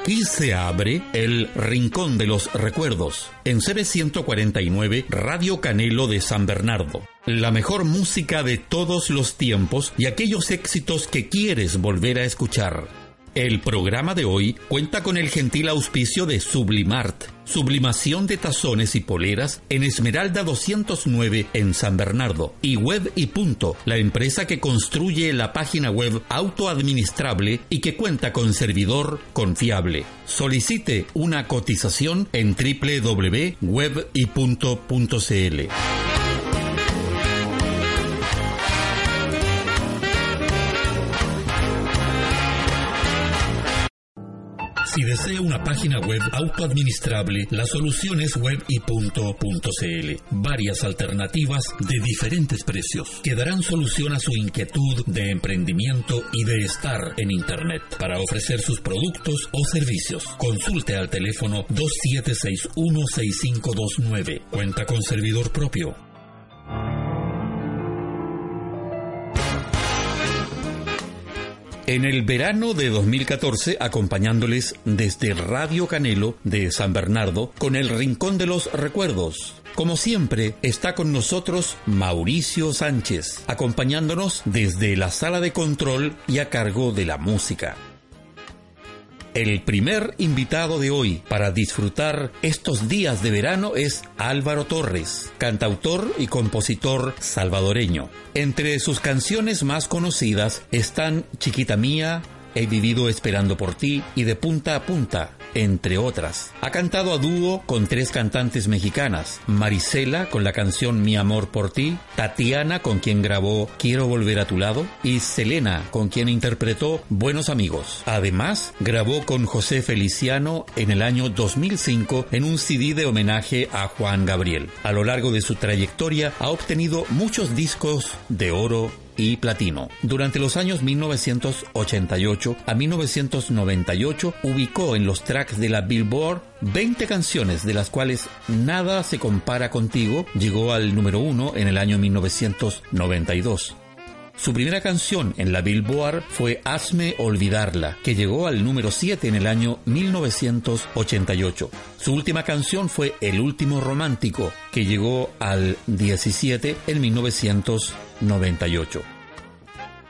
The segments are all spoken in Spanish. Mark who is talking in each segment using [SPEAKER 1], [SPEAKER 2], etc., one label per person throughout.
[SPEAKER 1] Aquí se abre el Rincón de los Recuerdos en CB149 Radio Canelo de San Bernardo. La mejor música de todos los tiempos y aquellos éxitos que quieres volver a escuchar. El programa de hoy cuenta con el gentil auspicio de Sublimart, sublimación de tazones y poleras en Esmeralda 209 en San Bernardo, y Web y Punto, la empresa que construye la página web autoadministrable y que cuenta con servidor confiable. Solicite una cotización en www.webypunto.cl. Si desea una página web autoadministrable, la solución es web y Varias alternativas de diferentes precios que darán solución a su inquietud de emprendimiento y de estar en Internet para ofrecer sus productos o servicios. Consulte al teléfono 27616529. Cuenta con servidor propio. En el verano de 2014, acompañándoles desde Radio Canelo de San Bernardo con el Rincón de los Recuerdos. Como siempre, está con nosotros Mauricio Sánchez, acompañándonos desde la sala de control y a cargo de la música. El primer invitado de hoy para disfrutar estos días de verano es Álvaro Torres, cantautor y compositor salvadoreño. Entre sus canciones más conocidas están Chiquita Mía, He vivido esperando por ti y de punta a punta, entre otras. Ha cantado a dúo con tres cantantes mexicanas, Marisela con la canción Mi amor por ti, Tatiana con quien grabó Quiero volver a tu lado y Selena con quien interpretó Buenos amigos. Además, grabó con José Feliciano en el año 2005 en un CD de homenaje a Juan Gabriel. A lo largo de su trayectoria ha obtenido muchos discos de oro y platino. Durante los años 1988 a 1998 ubicó en los tracks de la Billboard 20 canciones de las cuales Nada se compara contigo llegó al número uno en el año 1992. Su primera canción en la Billboard fue Hazme Olvidarla, que llegó al número 7 en el año 1988. Su última canción fue El Último Romántico, que llegó al 17 en 1998.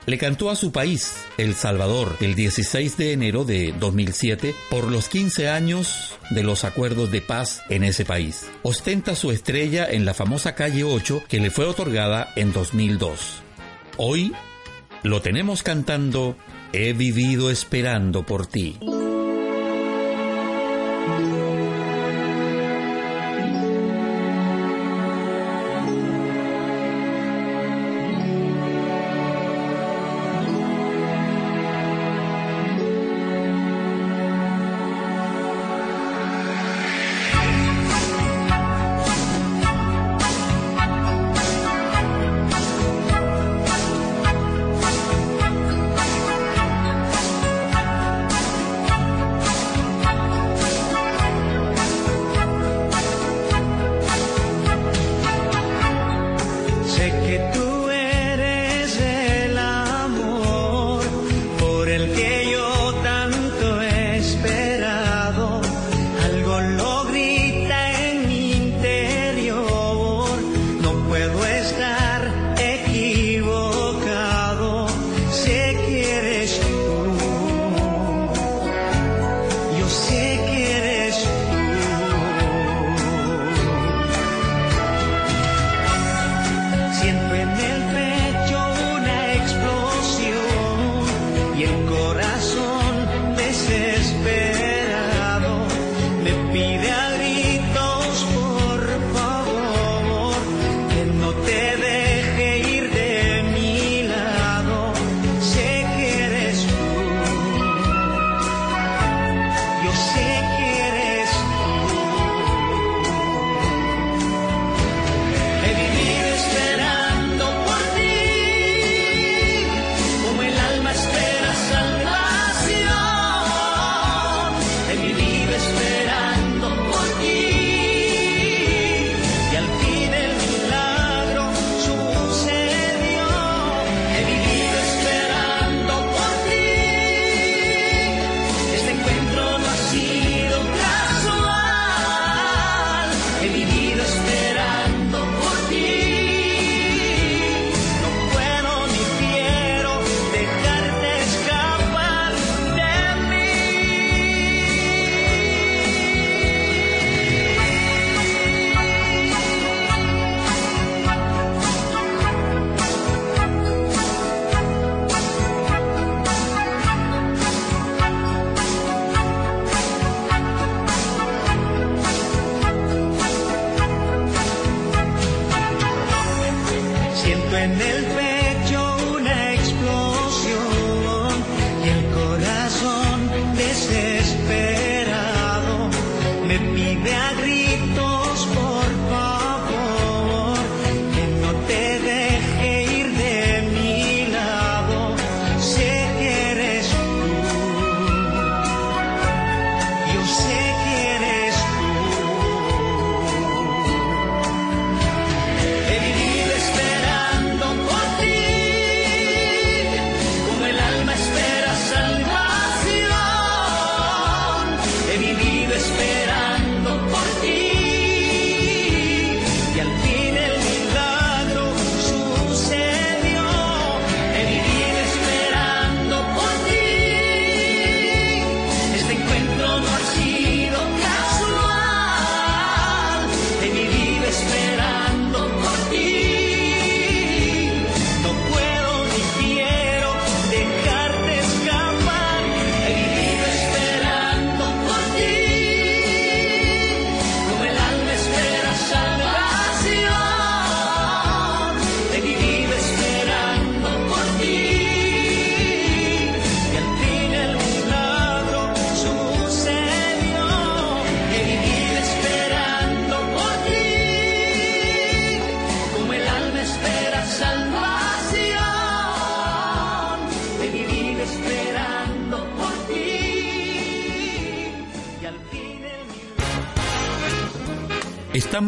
[SPEAKER 1] Le cantó a su país, El Salvador, el 16 de enero de 2007 por los 15 años de los acuerdos de paz en ese país. Ostenta su estrella en la famosa calle 8 que le fue otorgada en 2002. Hoy lo tenemos cantando He vivido esperando por ti.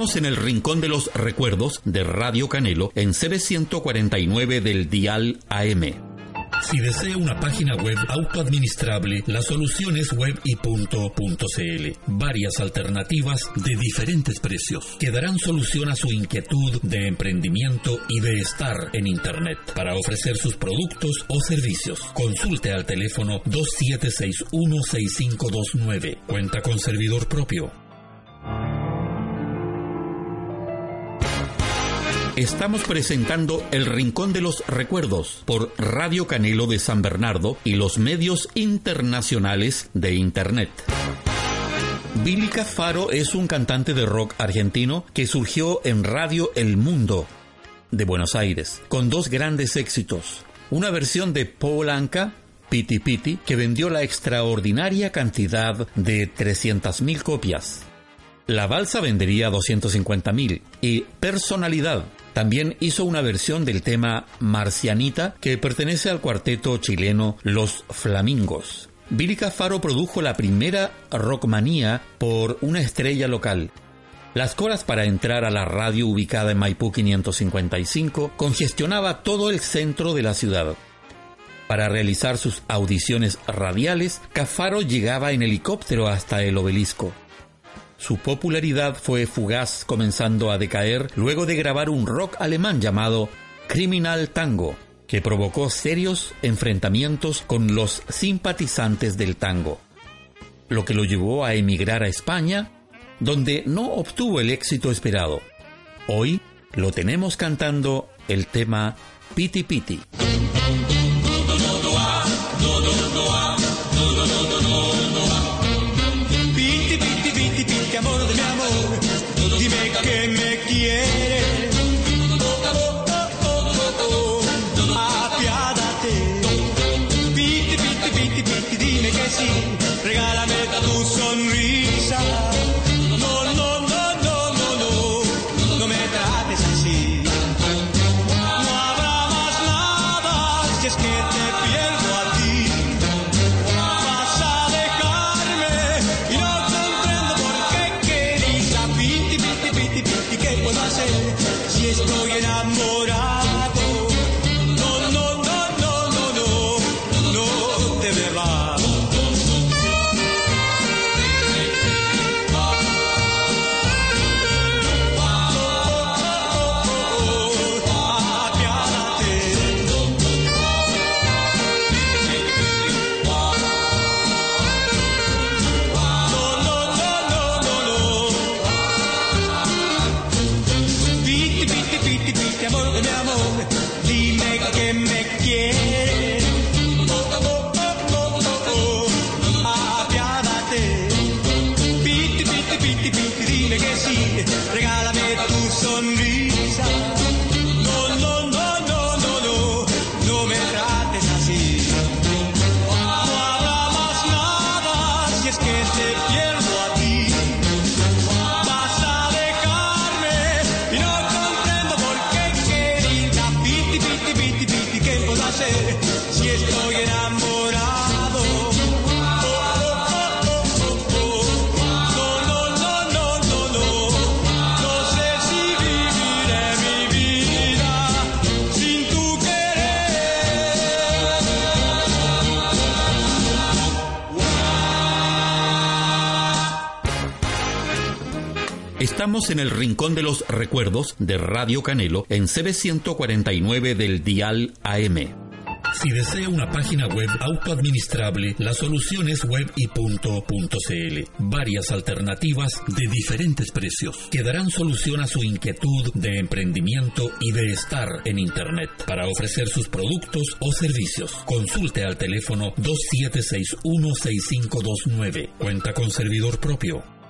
[SPEAKER 1] En el Rincón de los Recuerdos de Radio Canelo en CB149 del Dial AM. Si desea una página web autoadministrable, la solución es web y Varias alternativas de diferentes precios que darán solución a su inquietud de emprendimiento y de estar en Internet para ofrecer sus productos o servicios. Consulte al teléfono 27616529. Cuenta con servidor propio. Estamos presentando El Rincón de los Recuerdos por Radio Canelo de San Bernardo y los medios internacionales de Internet. Billy Cafaro es un cantante de rock argentino que surgió en Radio El Mundo de Buenos Aires con dos grandes éxitos. Una versión de Polanca Piti Piti, que vendió la extraordinaria cantidad de 300.000 copias. La balsa vendería 250.000 y Personalidad también hizo una versión del tema Marcianita que pertenece al cuarteto chileno Los Flamingos. Billy Cafaro produjo la primera rockmanía por una estrella local. Las colas para entrar a la radio ubicada en Maipú 555 congestionaba todo el centro de la ciudad. Para realizar sus audiciones radiales, Cafaro llegaba en helicóptero hasta el obelisco. Su popularidad fue fugaz comenzando a decaer luego de grabar un rock alemán llamado Criminal Tango, que provocó serios enfrentamientos con los simpatizantes del tango, lo que lo llevó a emigrar a España, donde no obtuvo el éxito esperado. Hoy lo tenemos cantando el tema Piti Piti. can't take you. En el Rincón de los Recuerdos de Radio Canelo en CB149 del Dial AM. Si desea una página web autoadministrable, la solución es web y Varias alternativas de diferentes precios que darán solución a su inquietud de emprendimiento y de estar en Internet para ofrecer sus productos o servicios. Consulte al teléfono 27616529. Cuenta con servidor propio.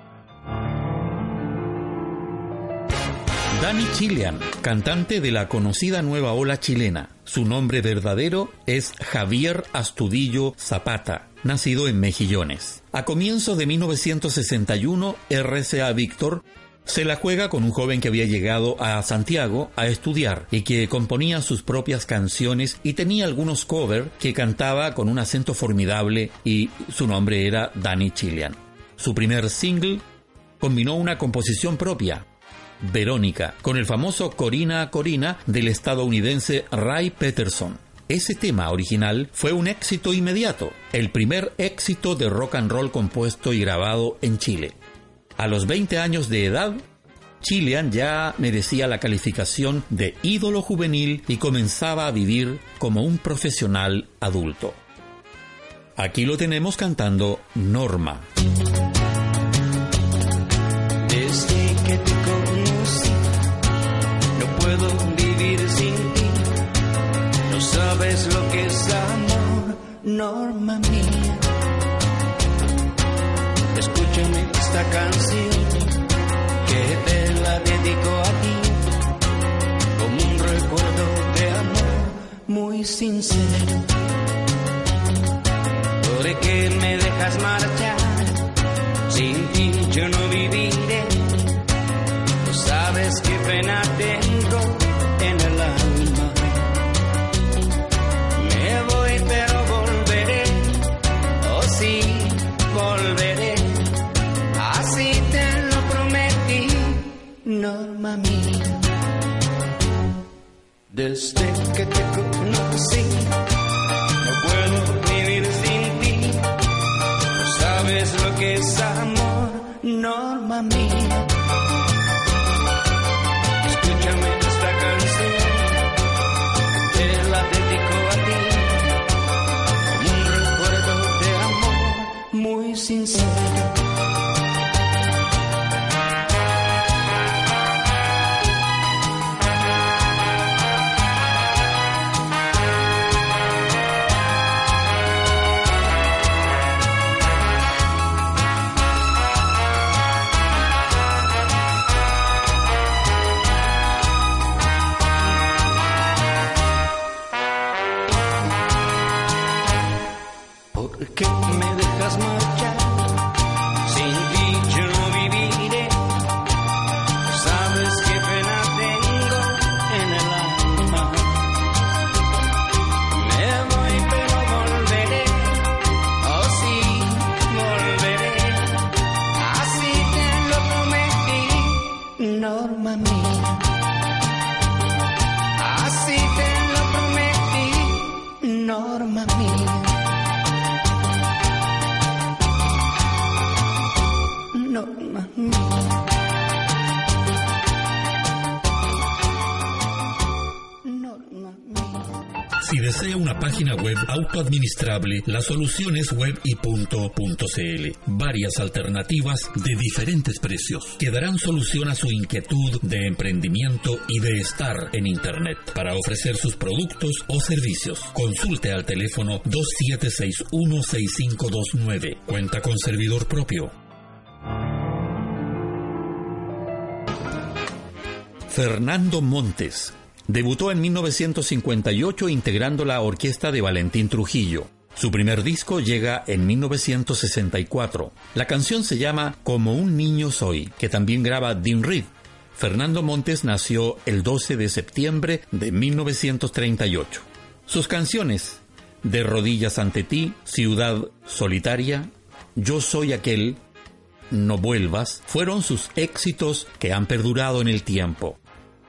[SPEAKER 1] Dani Chilean, cantante de la conocida nueva ola chilena. Su nombre verdadero es Javier Astudillo Zapata, nacido en Mejillones. A comienzos de 1961, RCA Víctor se la juega con un joven que había llegado a Santiago a estudiar y que componía sus propias canciones y tenía algunos covers que cantaba con un acento formidable y su nombre era Danny Chilean. Su primer single combinó una composición propia, Verónica, con el famoso Corina Corina del estadounidense Ray Peterson. Ese tema original fue un éxito inmediato, el primer éxito de rock and roll compuesto y grabado en Chile. A los 20 años de edad, Chilean ya merecía la calificación de ídolo juvenil y comenzaba a vivir como un profesional adulto. Aquí lo tenemos cantando Norma.
[SPEAKER 2] Desde que sabes lo que es amor, Norma mía. Escúchame esta canción que te la dedico a ti como un recuerdo de amor muy sincero. Por que me dejas marchar, sin ti yo no viviré. Sabes qué pena tengo Desde que te conocí, no puedo vivir sin ti. No sabes lo que es amor, Norma mía. Escúchame esta canción, te la dedico a ti. Como un recuerdo de amor muy sincero.
[SPEAKER 1] Web autoadministrable, la solución es webipunto.cl. Varias alternativas de diferentes precios que darán solución a su inquietud de emprendimiento y de estar en Internet para ofrecer sus productos o servicios. Consulte al teléfono 27616529. Cuenta con servidor propio. Fernando Montes debutó en 1958 integrando la orquesta de Valentín Trujillo. Su primer disco llega en 1964. La canción se llama Como un niño soy, que también graba Dean Reed. Fernando Montes nació el 12 de septiembre de 1938. Sus canciones De rodillas ante ti, Ciudad solitaria, Yo soy aquel, No vuelvas, fueron sus éxitos que han perdurado en el tiempo.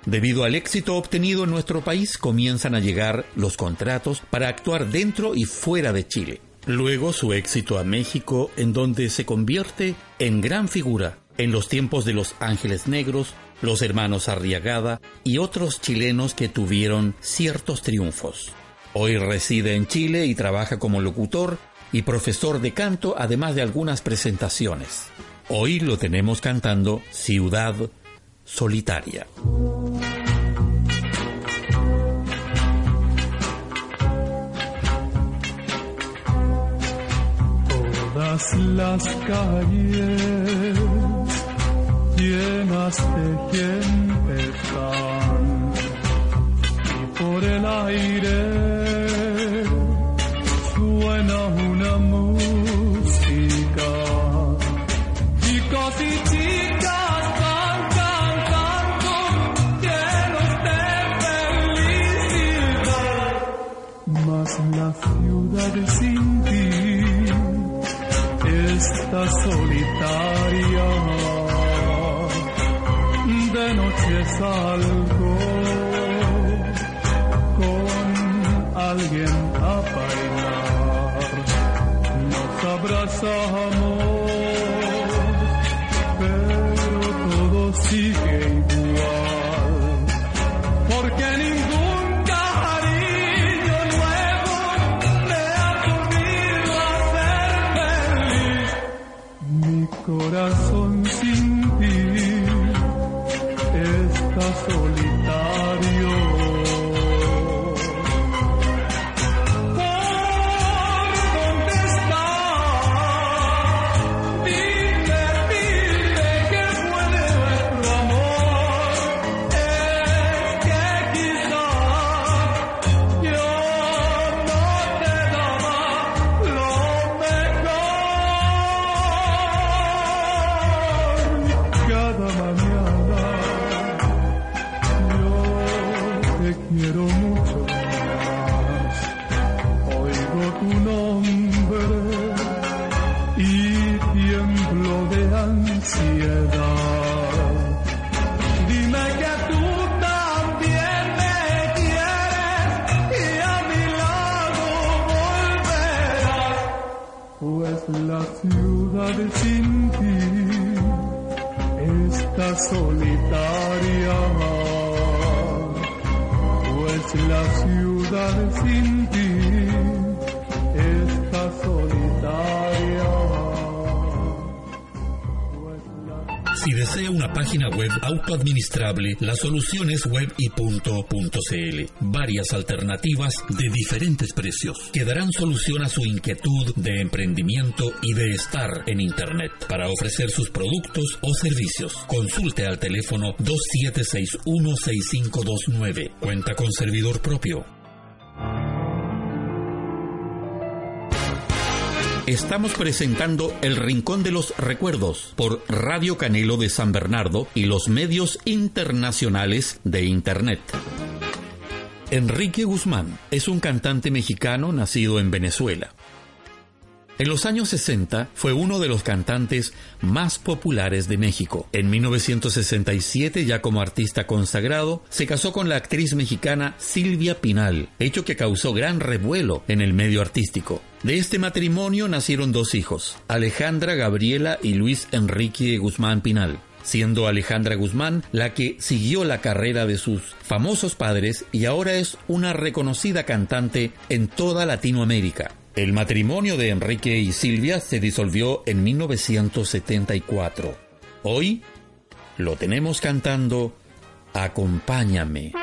[SPEAKER 1] Debido al éxito obtenido en nuestro país, comienzan a llegar los contratos para actuar dentro y fuera de Chile. Luego su éxito a México, en donde se convierte en gran figura en los tiempos de los Ángeles Negros, los hermanos Arriagada y otros chilenos que tuvieron ciertos triunfos. Hoy reside en Chile y trabaja como locutor y profesor de canto, además de algunas presentaciones. Hoy lo tenemos cantando Ciudad Solitaria.
[SPEAKER 3] Todas las calles llenas de gente están y por el aire ciudad sin ti está solitaria. De noche salgo con alguien solitaria. Pues la ciudad sin ti
[SPEAKER 1] Si desea una página web autoadministrable, la solución es web y. Varias alternativas de diferentes precios que darán solución a su inquietud de emprendimiento y de estar en Internet para ofrecer sus productos o servicios. Consulte al teléfono 27616529. Cuenta con servidor propio. Estamos presentando El Rincón de los Recuerdos por Radio Canelo de San Bernardo y los medios internacionales de Internet. Enrique Guzmán es un cantante mexicano nacido en Venezuela. En los años 60 fue uno de los cantantes más populares de México. En 1967, ya como artista consagrado, se casó con la actriz mexicana Silvia Pinal, hecho que causó gran revuelo en el medio artístico. De este matrimonio nacieron dos hijos, Alejandra Gabriela y Luis Enrique Guzmán Pinal siendo Alejandra Guzmán la que siguió la carrera de sus famosos padres y ahora es una reconocida cantante en toda Latinoamérica. El matrimonio de Enrique y Silvia se disolvió en 1974. Hoy lo tenemos cantando Acompáñame.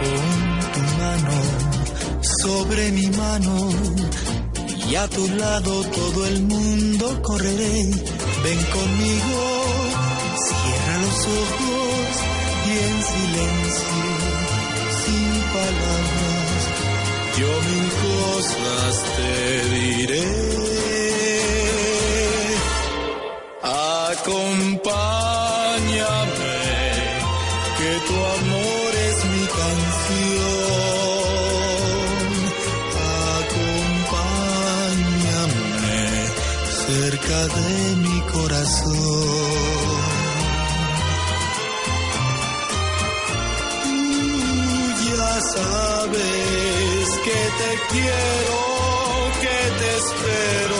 [SPEAKER 4] Pon tu mano sobre mi mano y a tu lado todo el mundo correré. Ven conmigo, cierra los ojos y en silencio, sin palabras, yo mil cosas te diré. Acompáñame, que tu amor es mi canción. Acompáñame cerca de mi corazón. Tú ya sabes que te quiero, que te espero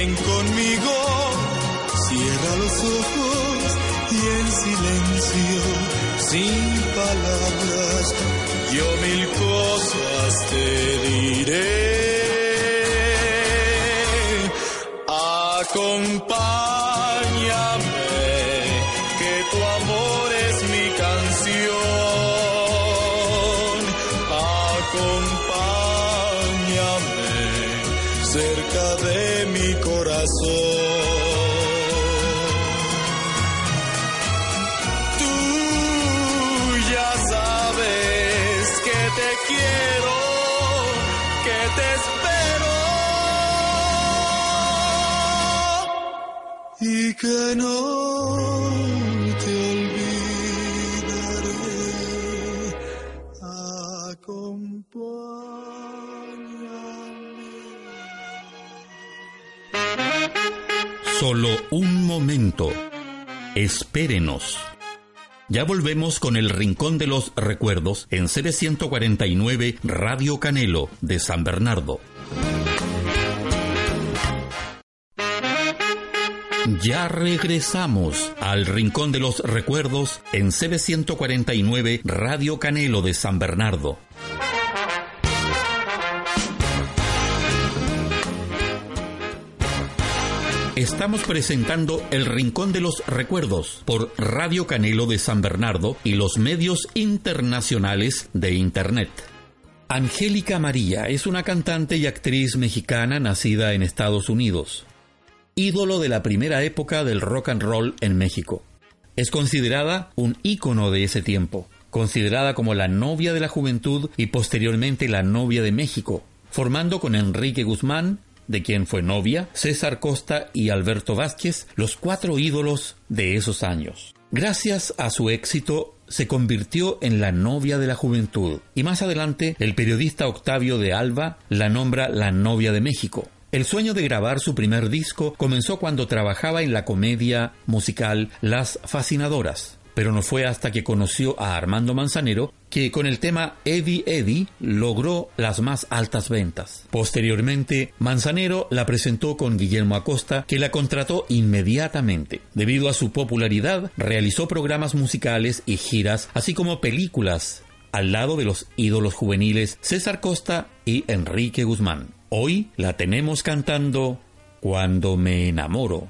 [SPEAKER 4] Ven conmigo, cierra los ojos y en silencio, sin palabras, yo mil cosas te diré. Acompáñame,
[SPEAKER 1] Solo un momento. Espérenos. Ya volvemos con el Rincón de los Recuerdos en CB149 Radio Canelo de San Bernardo. Ya regresamos al Rincón de los Recuerdos en CB149 Radio Canelo de San Bernardo. Estamos presentando El Rincón de los Recuerdos por Radio Canelo de San Bernardo y los medios internacionales de Internet. Angélica María es una cantante y actriz mexicana nacida en Estados Unidos, ídolo de la primera época del rock and roll en México. Es considerada un ícono de ese tiempo, considerada como la novia de la juventud y posteriormente la novia de México, formando con Enrique Guzmán, de quien fue novia, César Costa y Alberto Vázquez, los cuatro ídolos de esos años. Gracias a su éxito, se convirtió en la novia de la juventud y más adelante el periodista Octavio de Alba la nombra la novia de México. El sueño de grabar su primer disco comenzó cuando trabajaba en la comedia musical Las Fascinadoras, pero no fue hasta que conoció a Armando Manzanero que con el tema Eddie Eddie logró las más altas ventas. Posteriormente, Manzanero la presentó con Guillermo Acosta, que la contrató inmediatamente. Debido a su popularidad, realizó programas musicales y giras, así como películas, al lado de los ídolos juveniles César Costa y Enrique Guzmán. Hoy la tenemos cantando Cuando me enamoro.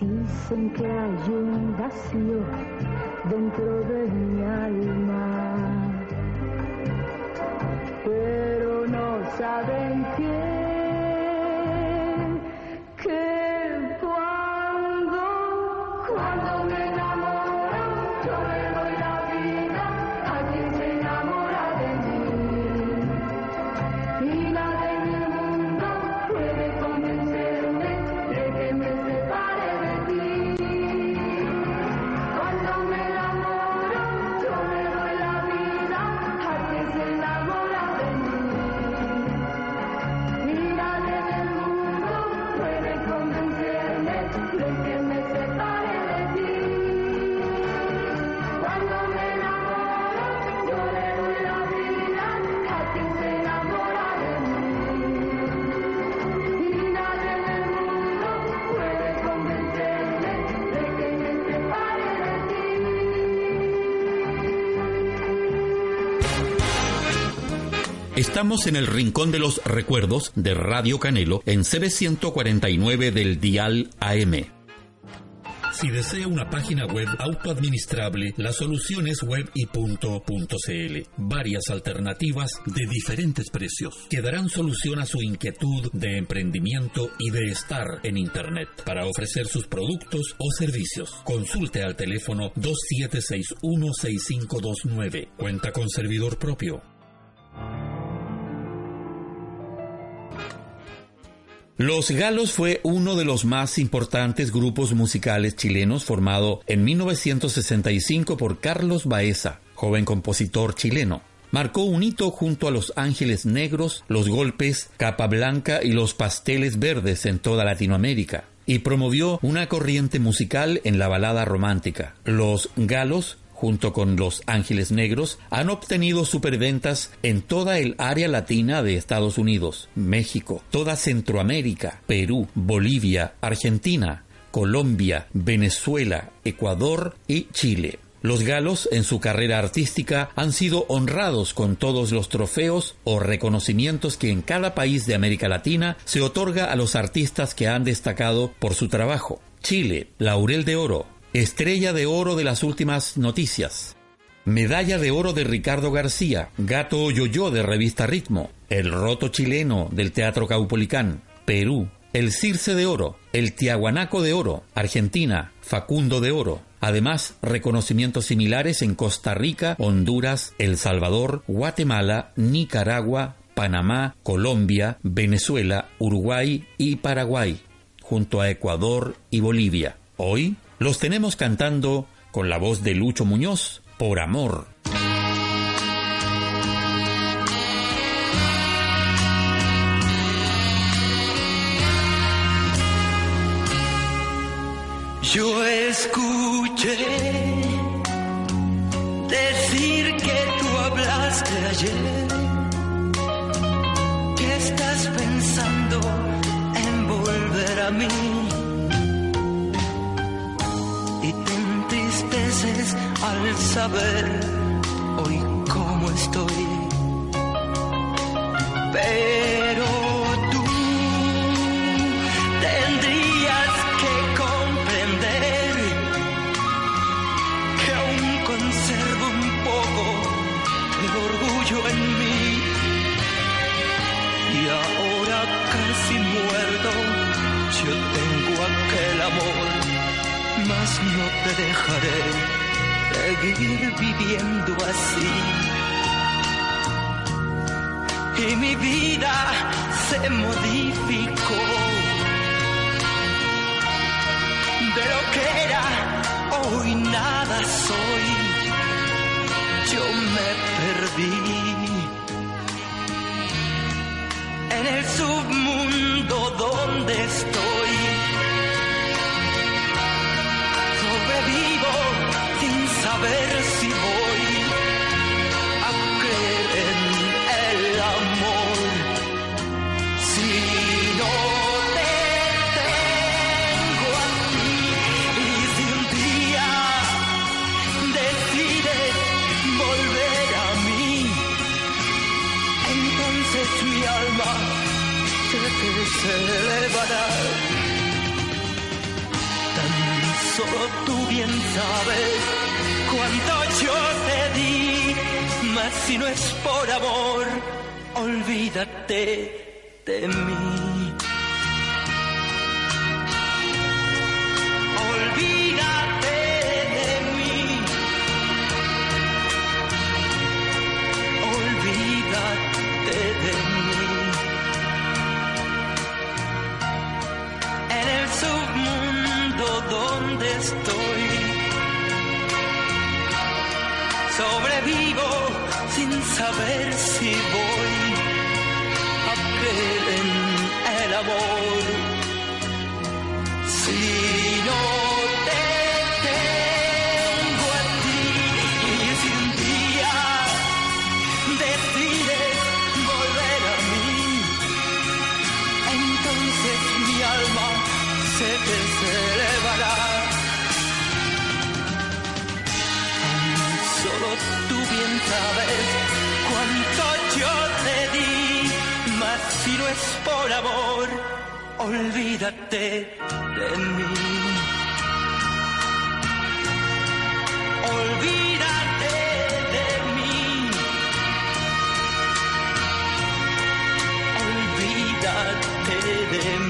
[SPEAKER 5] Dicen que hay un vacío dentro de mi alma,
[SPEAKER 1] Estamos en el Rincón de los Recuerdos de Radio Canelo en CB149 del Dial AM. Si desea una página web autoadministrable, la solución es web y punto. Varias alternativas de diferentes precios que darán solución a su inquietud de emprendimiento y de estar en Internet para ofrecer sus productos o servicios. Consulte al teléfono 27616529. Cuenta con servidor propio. Los Galos fue uno de los más importantes grupos musicales chilenos formado en 1965 por Carlos Baeza, joven compositor chileno. Marcó un hito junto a Los Ángeles Negros, Los Golpes, Capa Blanca y Los Pasteles Verdes en toda Latinoamérica y promovió una corriente musical en la balada romántica. Los Galos junto con Los Ángeles Negros, han obtenido superventas en toda el área latina de Estados Unidos, México, toda Centroamérica, Perú, Bolivia, Argentina, Colombia, Venezuela, Ecuador y Chile. Los galos en su carrera artística han sido honrados con todos los trofeos o reconocimientos que en cada país de América Latina se otorga a los artistas que han destacado por su trabajo. Chile, Laurel de Oro, Estrella de Oro de las últimas noticias. Medalla de Oro de Ricardo García, Gato Yoyo de Revista Ritmo, El Roto Chileno del Teatro Caupolicán, Perú, el Circe de Oro, el Tiahuanaco de Oro, Argentina, Facundo de Oro. Además, reconocimientos similares en Costa Rica, Honduras, El Salvador, Guatemala, Nicaragua, Panamá, Colombia, Venezuela, Uruguay y Paraguay, junto a Ecuador y Bolivia. Hoy los tenemos cantando con la voz de Lucho Muñoz, Por Amor.
[SPEAKER 6] Yo escuché decir que tú hablaste ayer, que estás pensando en volver a mí. Al saber hoy cómo estoy. Pero tú tendrías que comprender que aún conservo un poco de orgullo en mí. Y ahora casi muerto, yo tengo aquel amor, mas no te dejaré seguir viviendo así y mi vida se modificó. De lo que era, hoy nada soy. Yo me perdí en el submundo donde estoy. Sabes cuánto yo te di, mas si no es por amor, olvídate de mí. Sobrevivo sin saber si voy a creer en el amor. Sabes cuánto yo te di, mas si no es por amor, olvídate de mí. Olvídate de mí. Olvídate de mí.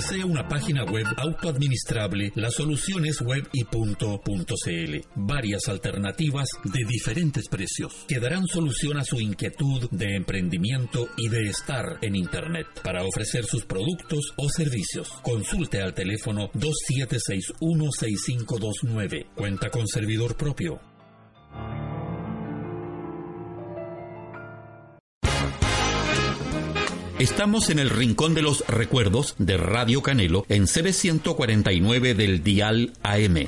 [SPEAKER 1] Desea una página web autoadministrable, la solución es web y punto.cl. Varias alternativas de diferentes precios que darán solución a su inquietud de emprendimiento y de estar en Internet para ofrecer sus productos o servicios. Consulte al teléfono 27616529. Cuenta con servidor propio. Estamos en el Rincón de los Recuerdos de Radio Canelo en CB149 del Dial AM.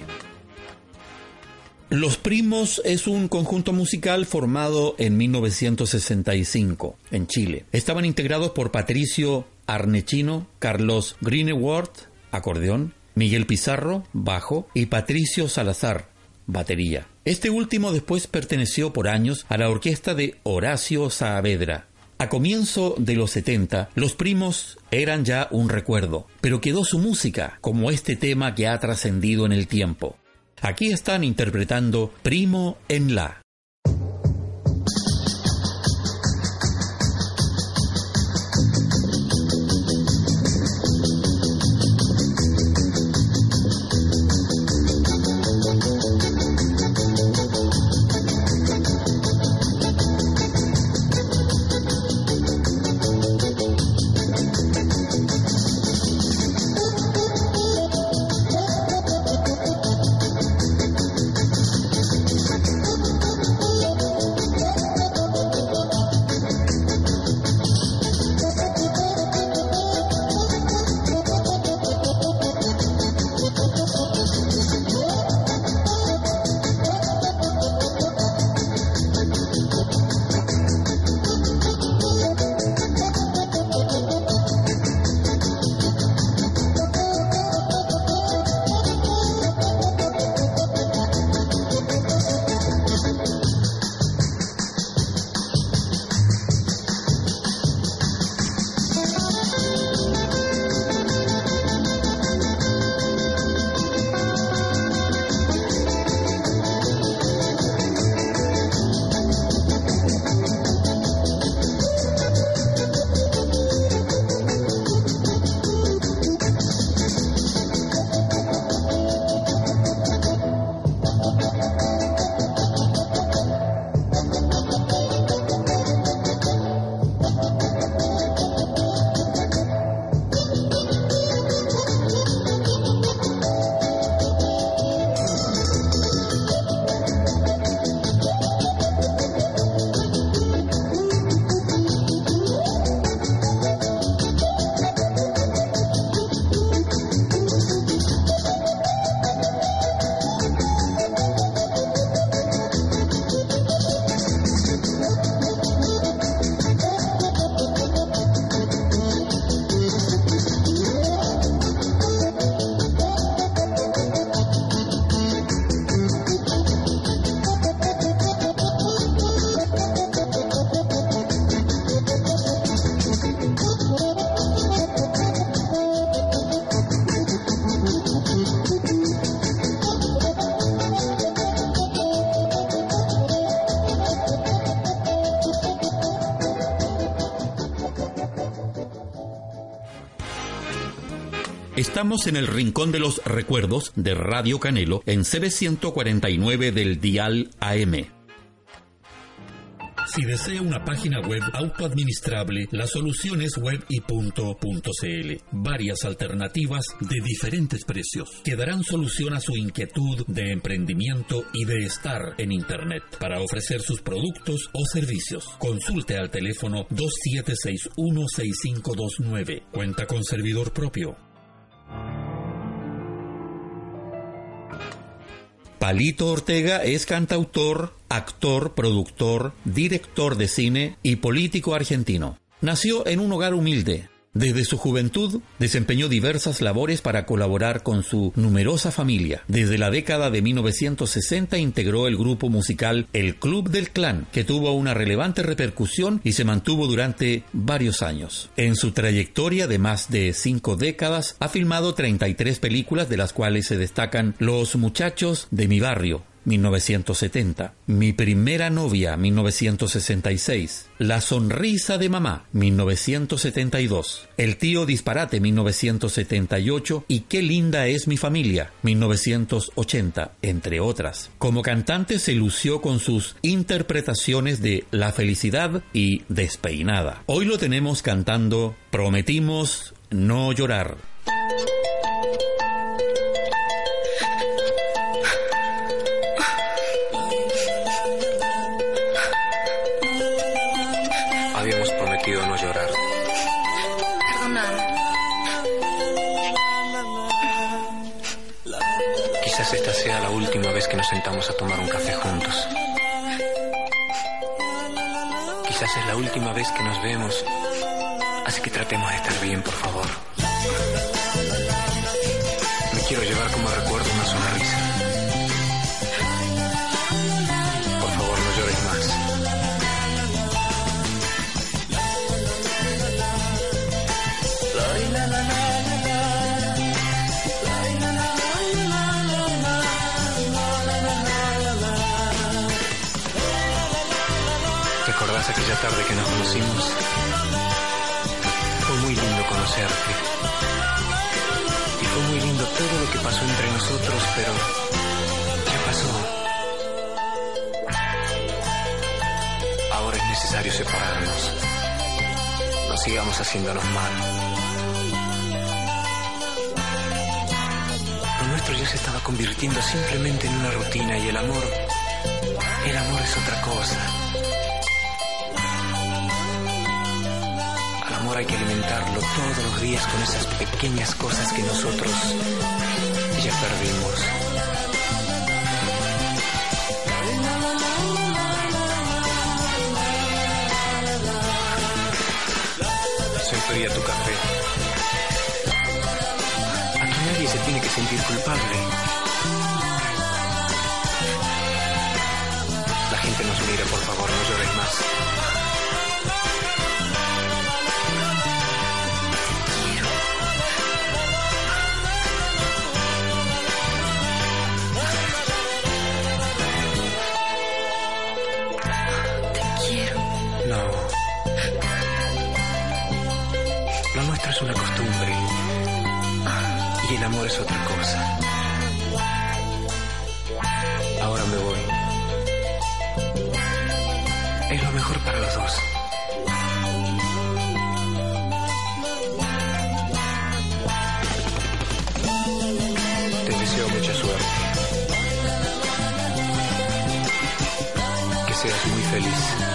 [SPEAKER 1] Los Primos es un conjunto musical formado en 1965 en Chile. Estaban integrados por Patricio Arnechino, Carlos Greeneward, acordeón, Miguel Pizarro, bajo, y Patricio Salazar, batería. Este último después perteneció por años a la orquesta de Horacio Saavedra, a comienzo de los 70, los primos eran ya un recuerdo, pero quedó su música como este tema que ha trascendido en el tiempo. Aquí están interpretando Primo en La. Estamos en el Rincón de los Recuerdos de Radio Canelo en CB149 del Dial AM. Si desea una página web autoadministrable, la solución es web y punto.cl. Varias alternativas de diferentes precios que darán solución a su inquietud de emprendimiento y de estar en Internet para ofrecer sus productos o servicios. Consulte al teléfono 27616529. Cuenta con servidor propio. Palito Ortega es cantautor, actor, productor, director de cine y político argentino. Nació en un hogar humilde, desde su juventud desempeñó diversas labores para colaborar con su numerosa familia. Desde la década de 1960 integró el grupo musical El Club del Clan, que tuvo una relevante repercusión y se mantuvo durante varios años. En su trayectoria de más de cinco décadas ha filmado 33 películas de las cuales se destacan Los muchachos de mi barrio, 1970. Mi primera novia, 1966. La sonrisa de mamá, 1972. El tío disparate, 1978. Y qué linda es mi familia, 1980, entre otras. Como cantante se lució con sus interpretaciones de La felicidad y Despeinada. Hoy lo tenemos cantando Prometimos no llorar.
[SPEAKER 7] Sentamos a tomar un café juntos. Quizás es la última vez que nos vemos. Así que tratemos de estar bien, por favor. Aquella tarde que nos conocimos? Fue muy lindo conocerte. Y fue muy lindo todo lo que pasó entre nosotros, pero ¿qué pasó? Ahora es necesario separarnos. No sigamos haciéndonos mal. Lo nuestro ya se estaba convirtiendo simplemente en una rutina y el amor, el amor es otra cosa. Amor hay que alimentarlo todos los días con esas pequeñas cosas que nosotros ya perdimos. Enfría tu café. Aquí nadie se tiene que sentir culpable. La gente nos mira, por favor, no llores más. Y el amor es otra cosa. Ahora me voy. Es lo mejor para los dos. Te deseo mucha suerte. Que seas muy feliz.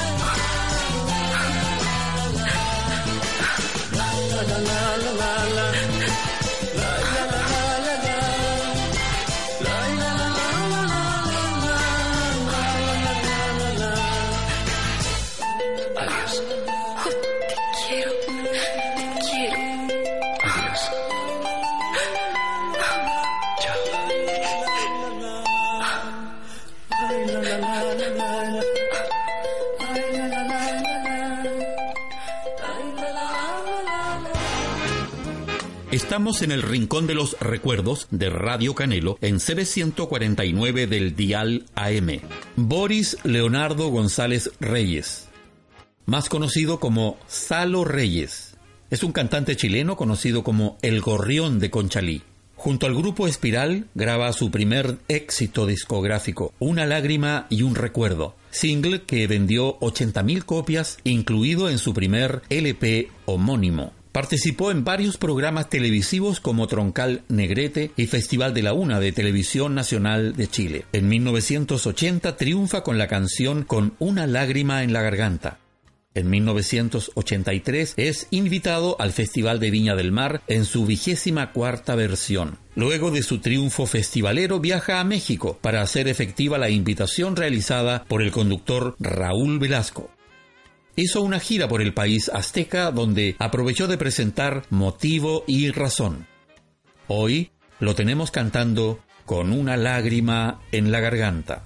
[SPEAKER 1] Estamos en el Rincón de los Recuerdos de Radio Canelo en CB149 del Dial AM. Boris Leonardo González Reyes, más conocido como Salo Reyes, es un cantante chileno conocido como El Gorrión de Conchalí. Junto al grupo Espiral graba su primer éxito discográfico, Una lágrima y un recuerdo, single que vendió 80.000 copias, incluido en su primer LP homónimo. Participó en varios programas televisivos como Troncal Negrete y Festival de la Una de Televisión Nacional de Chile. En 1980 triunfa con la canción Con una lágrima en la garganta. En 1983 es invitado al Festival de Viña del Mar en su vigésima cuarta versión. Luego de su triunfo festivalero viaja a México para hacer efectiva la invitación realizada por el conductor Raúl Velasco. Hizo una gira por el país azteca donde aprovechó de presentar Motivo y Razón. Hoy lo tenemos cantando con una lágrima en la garganta.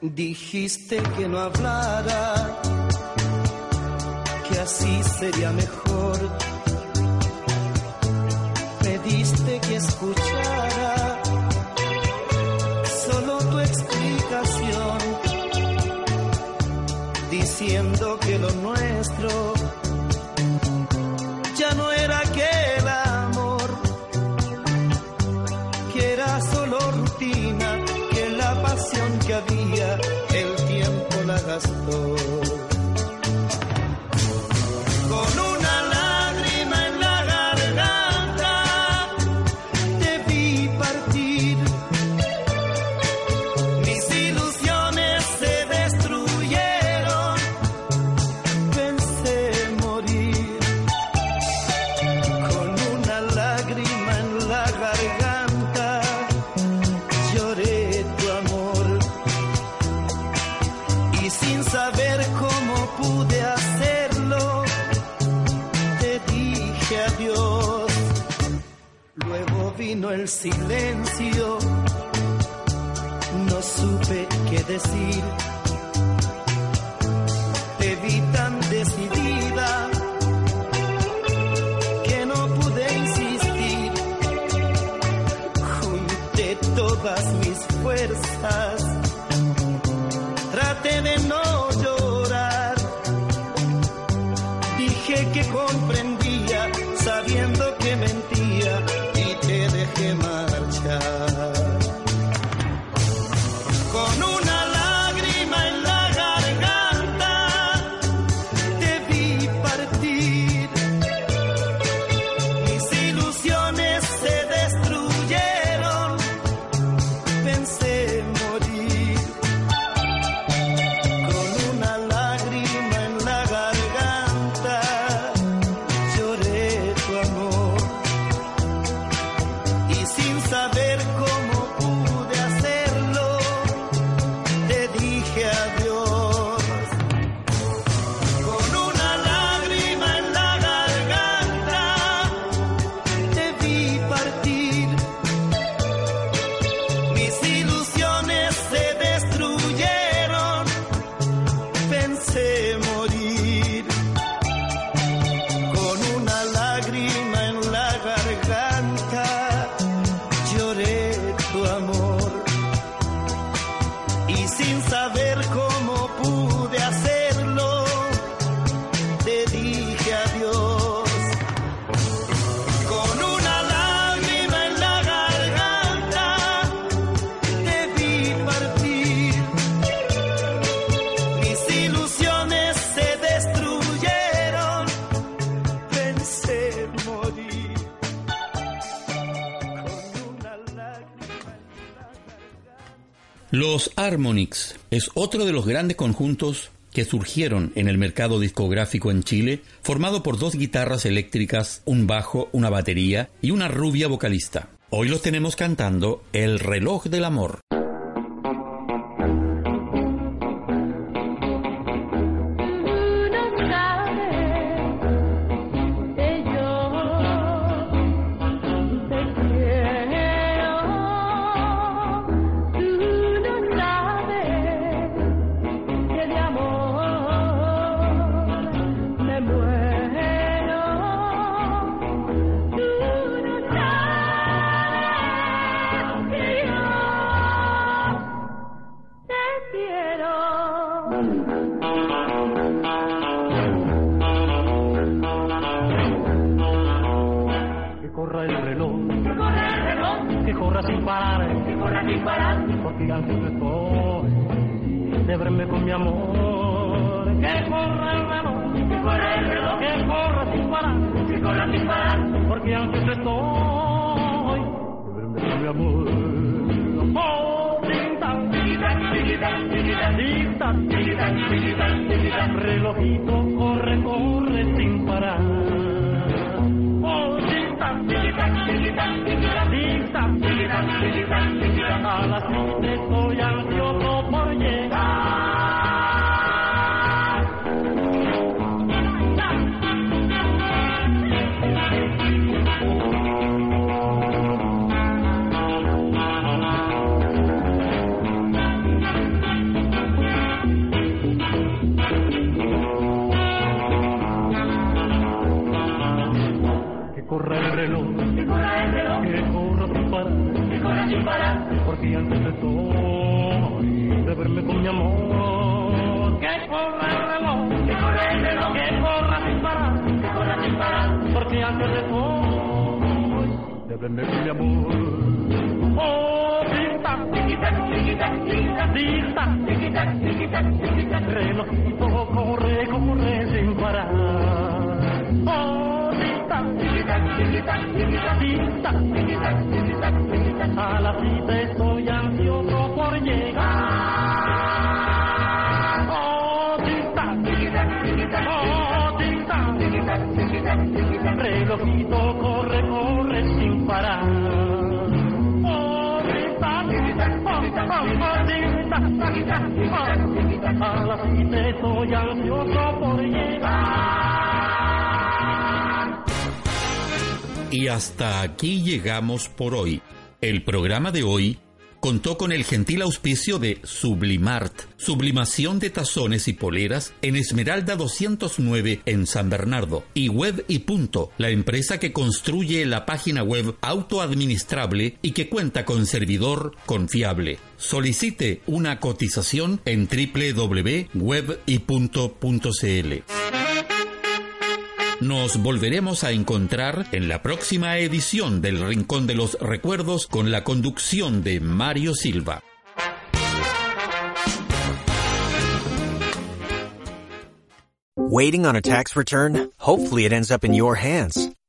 [SPEAKER 4] Dijiste que no hablara, así sería mejor. Pediste que escuchara solo tu explicación, diciendo que lo nuestro el silencio, no supe qué decir. Te vi tan decidida que no pude insistir. Junté todas mis fuerzas, traté de no llorar. Dije que comprendía,
[SPEAKER 1] Harmonix es otro de los grandes conjuntos que surgieron en el mercado discográfico en Chile, formado por dos guitarras eléctricas, un bajo, una batería y una rubia vocalista. Hoy los tenemos cantando El reloj del amor.
[SPEAKER 8] imparare, ti
[SPEAKER 9] vorrà imparare, perché anche tu con mio amore, che corra il reloj, che corra il reloj, che corra ti imparare, ti corra con oh, relojito, corre, corre sin parar, oh, tinta, tinta, tinta, tinta, a las siete estoy ansioso con mi amor. Oh, tic-tac, tic-tac, tic-tac, tic-tac, tic-tac, tic-tac, tic-tac, tic-tac, relojito corre, corre sin parar. Oh, tic-tac, tic-tac, tic-tac, tic-tac, tic-tac, tic-tac, tic-tac, tic-tac, a la cita estoy ansioso por llegar. Oh, tic-tac, tic-tac, tic-tac, oh, tic-tac, tic-tac, tic-tac, tic-tac, relojito ansioso por llegar.
[SPEAKER 1] Y hasta aquí llegamos por hoy. El programa de hoy contó con el gentil auspicio de Sublimart, sublimación de tazones y poleras en Esmeralda 209 en San Bernardo, y Web y Punto, la empresa que construye la página web autoadministrable y que cuenta con servidor confiable. Solicite una cotización en www.webypunto.cl. Nos volveremos a encontrar en la próxima edición del Rincón de los Recuerdos con la conducción de Mario Silva.